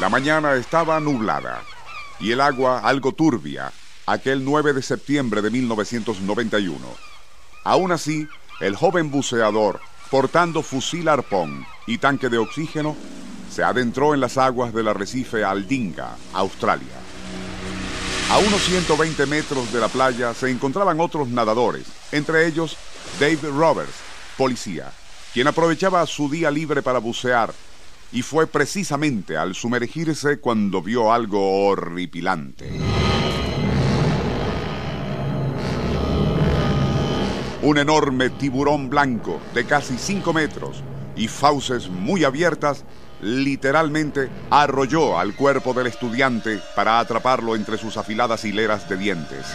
La mañana estaba nublada y el agua algo turbia aquel 9 de septiembre de 1991. Aún así, el joven buceador, portando fusil arpón y tanque de oxígeno, se adentró en las aguas del arrecife Aldinga, Australia. A unos 120 metros de la playa se encontraban otros nadadores, entre ellos Dave Roberts, policía, quien aprovechaba su día libre para bucear y fue precisamente al sumergirse cuando vio algo horripilante. Un enorme tiburón blanco de casi 5 metros y fauces muy abiertas literalmente arrolló al cuerpo del estudiante para atraparlo entre sus afiladas hileras de dientes.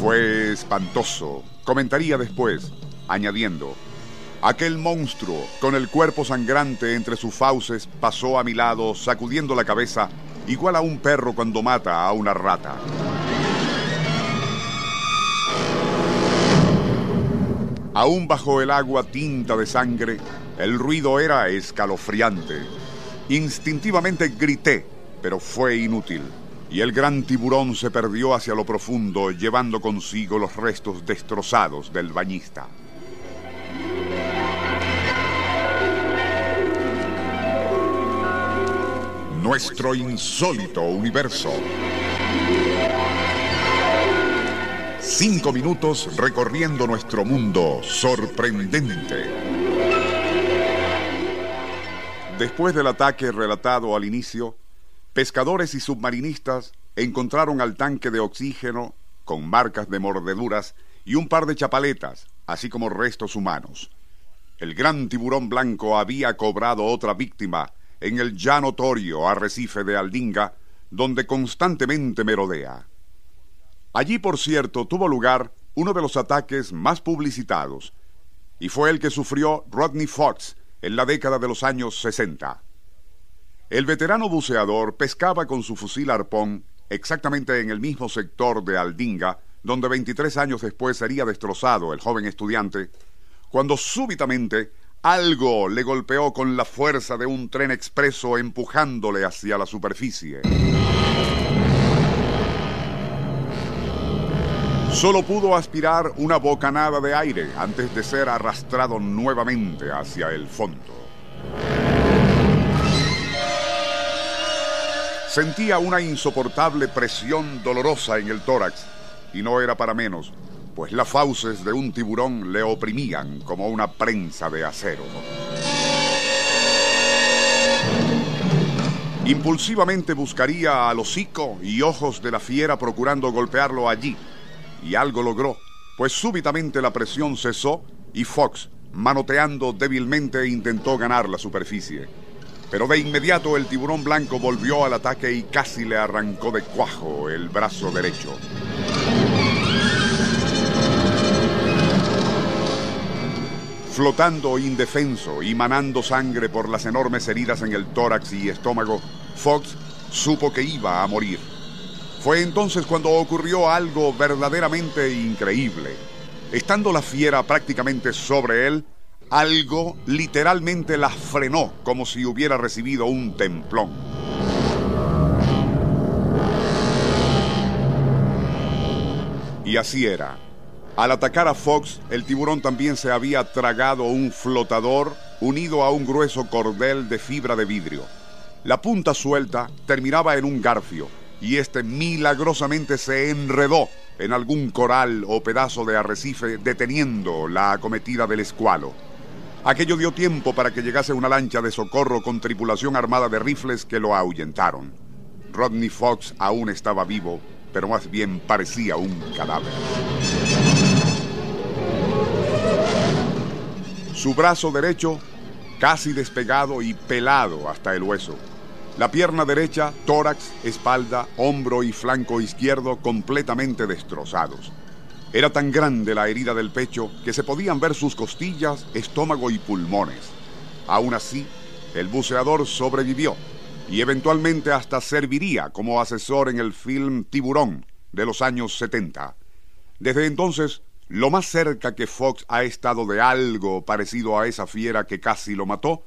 Fue espantoso, comentaría después, añadiendo, aquel monstruo con el cuerpo sangrante entre sus fauces pasó a mi lado sacudiendo la cabeza igual a un perro cuando mata a una rata. Aún bajo el agua tinta de sangre, el ruido era escalofriante. Instintivamente grité, pero fue inútil, y el gran tiburón se perdió hacia lo profundo, llevando consigo los restos destrozados del bañista. Nuestro insólito universo. Cinco minutos recorriendo nuestro mundo sorprendente. Después del ataque relatado al inicio, pescadores y submarinistas encontraron al tanque de oxígeno con marcas de mordeduras y un par de chapaletas, así como restos humanos. El gran tiburón blanco había cobrado otra víctima en el ya notorio arrecife de Aldinga, donde constantemente merodea. Allí, por cierto, tuvo lugar uno de los ataques más publicitados, y fue el que sufrió Rodney Fox en la década de los años 60. El veterano buceador pescaba con su fusil arpón exactamente en el mismo sector de Aldinga, donde 23 años después sería destrozado el joven estudiante, cuando súbitamente algo le golpeó con la fuerza de un tren expreso empujándole hacia la superficie. Solo pudo aspirar una bocanada de aire antes de ser arrastrado nuevamente hacia el fondo. Sentía una insoportable presión dolorosa en el tórax y no era para menos, pues las fauces de un tiburón le oprimían como una prensa de acero. Impulsivamente buscaría al hocico y ojos de la fiera procurando golpearlo allí, y algo logró, pues súbitamente la presión cesó y Fox, manoteando débilmente, intentó ganar la superficie. Pero de inmediato el tiburón blanco volvió al ataque y casi le arrancó de cuajo el brazo derecho. Flotando indefenso y manando sangre por las enormes heridas en el tórax y estómago, Fox supo que iba a morir. Fue entonces cuando ocurrió algo verdaderamente increíble. Estando la fiera prácticamente sobre él, algo literalmente la frenó como si hubiera recibido un templón. Y así era. Al atacar a Fox, el tiburón también se había tragado un flotador unido a un grueso cordel de fibra de vidrio. La punta suelta terminaba en un garfio y este milagrosamente se enredó en algún coral o pedazo de arrecife deteniendo la acometida del escualo. Aquello dio tiempo para que llegase una lancha de socorro con tripulación armada de rifles que lo ahuyentaron. Rodney Fox aún estaba vivo, pero más bien parecía un cadáver. Su brazo derecho casi despegado y pelado hasta el hueso. La pierna derecha, tórax, espalda, hombro y flanco izquierdo completamente destrozados. Era tan grande la herida del pecho que se podían ver sus costillas, estómago y pulmones. Aún así, el buceador sobrevivió y eventualmente hasta serviría como asesor en el film Tiburón de los años 70. Desde entonces, lo más cerca que Fox ha estado de algo parecido a esa fiera que casi lo mató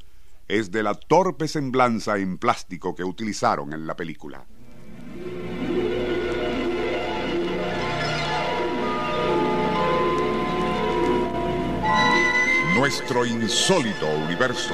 es de la torpe semblanza en plástico que utilizaron en la película. Nuestro insólito universo.